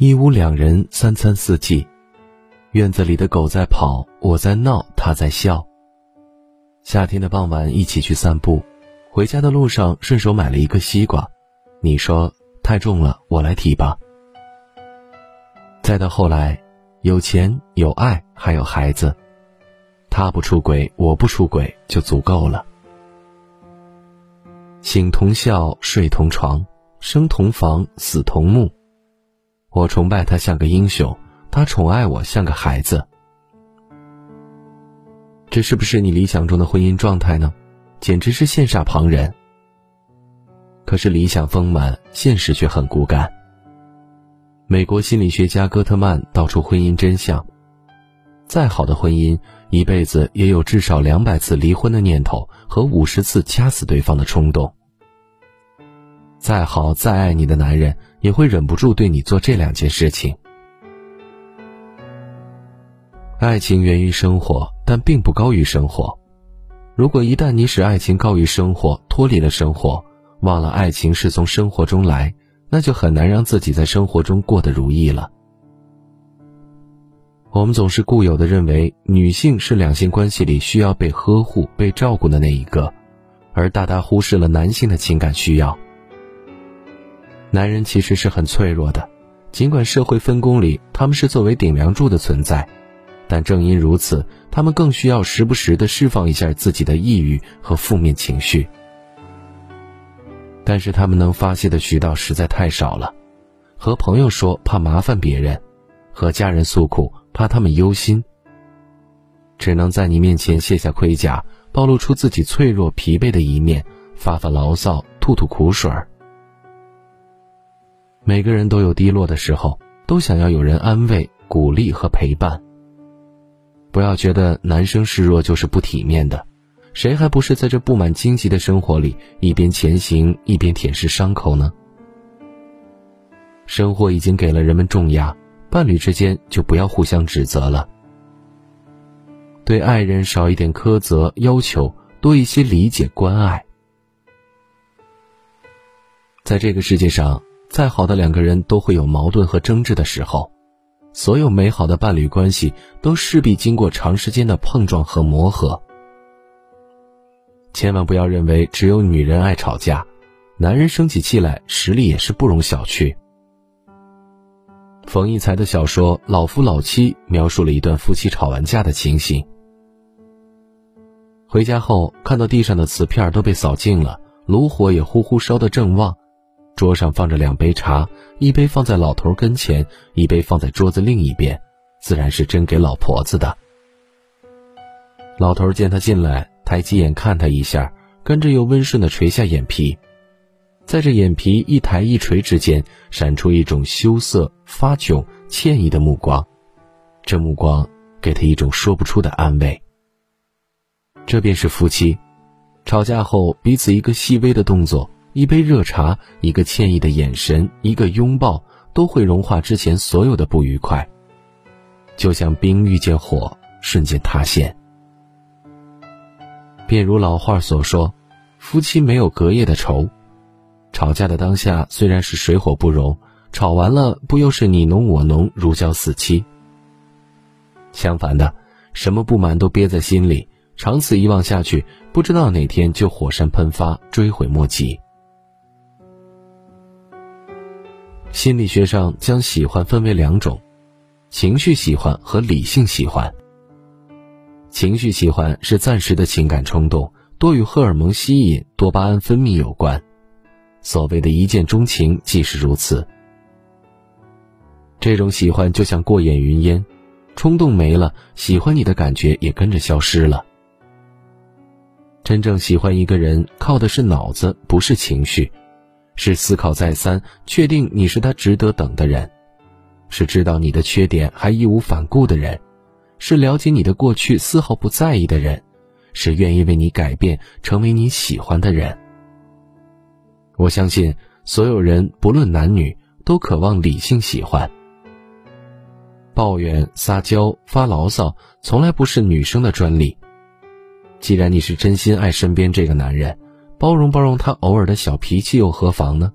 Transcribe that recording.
一屋两人，三餐四季。院子里的狗在跑，我在闹，它在笑。夏天的傍晚，一起去散步。回家的路上，顺手买了一个西瓜。你说太重了，我来提吧。再到后来，有钱有爱，还有孩子，他不出轨，我不出轨，就足够了。醒同笑，睡同床，生同房，死同墓。我崇拜他像个英雄，他宠爱我像个孩子。这是不是你理想中的婚姻状态呢？简直是羡煞旁人。可是理想丰满，现实却很骨感。美国心理学家戈特曼道出婚姻真相：再好的婚姻，一辈子也有至少两百次离婚的念头和五十次掐死对方的冲动。再好再爱你的男人，也会忍不住对你做这两件事情。爱情源于生活，但并不高于生活。如果一旦你使爱情高于生活，脱离了生活，忘了爱情是从生活中来，那就很难让自己在生活中过得如意了。我们总是固有的认为，女性是两性关系里需要被呵护、被照顾的那一个，而大大忽视了男性的情感需要。男人其实是很脆弱的，尽管社会分工里他们是作为顶梁柱的存在。但正因如此，他们更需要时不时的释放一下自己的抑郁和负面情绪。但是他们能发泄的渠道实在太少了，和朋友说怕麻烦别人，和家人诉苦怕他们忧心。只能在你面前卸下盔甲，暴露出自己脆弱疲惫的一面，发发牢骚，吐吐苦水儿。每个人都有低落的时候，都想要有人安慰、鼓励和陪伴。不要觉得男生示弱就是不体面的，谁还不是在这布满荆棘的生活里一边前行一边舔舐伤口呢？生活已经给了人们重压，伴侣之间就不要互相指责了。对爱人少一点苛责要求，多一些理解关爱。在这个世界上，再好的两个人都会有矛盾和争执的时候。所有美好的伴侣关系都势必经过长时间的碰撞和磨合。千万不要认为只有女人爱吵架，男人生起气来实力也是不容小觑。冯骥才的小说《老夫老妻》描述了一段夫妻吵完架的情形。回家后看到地上的瓷片都被扫净了，炉火也呼呼烧得正旺。桌上放着两杯茶，一杯放在老头跟前，一杯放在桌子另一边，自然是斟给老婆子的。老头见他进来，抬起眼看他一下，跟着又温顺的垂下眼皮，在这眼皮一抬一垂之间，闪出一种羞涩、发窘、歉意的目光，这目光给他一种说不出的安慰。这便是夫妻，吵架后彼此一个细微的动作。一杯热茶，一个歉意的眼神，一个拥抱，都会融化之前所有的不愉快。就像冰遇见火，瞬间塌陷。便如老话所说：“夫妻没有隔夜的仇。”吵架的当下虽然是水火不容，吵完了不又是你侬我侬，如胶似漆？相反的，什么不满都憋在心里，长此以往下去，不知道哪天就火山喷发，追悔莫及。心理学上将喜欢分为两种：情绪喜欢和理性喜欢。情绪喜欢是暂时的情感冲动，多与荷尔蒙吸引、多巴胺分泌有关。所谓的一见钟情即是如此。这种喜欢就像过眼云烟，冲动没了，喜欢你的感觉也跟着消失了。真正喜欢一个人，靠的是脑子，不是情绪。是思考再三，确定你是他值得等的人；是知道你的缺点还义无反顾的人；是了解你的过去丝毫不在意的人；是愿意为你改变，成为你喜欢的人。我相信，所有人不论男女，都渴望理性喜欢。抱怨、撒娇、发牢骚，从来不是女生的专利。既然你是真心爱身边这个男人。包容包容他偶尔的小脾气又何妨呢？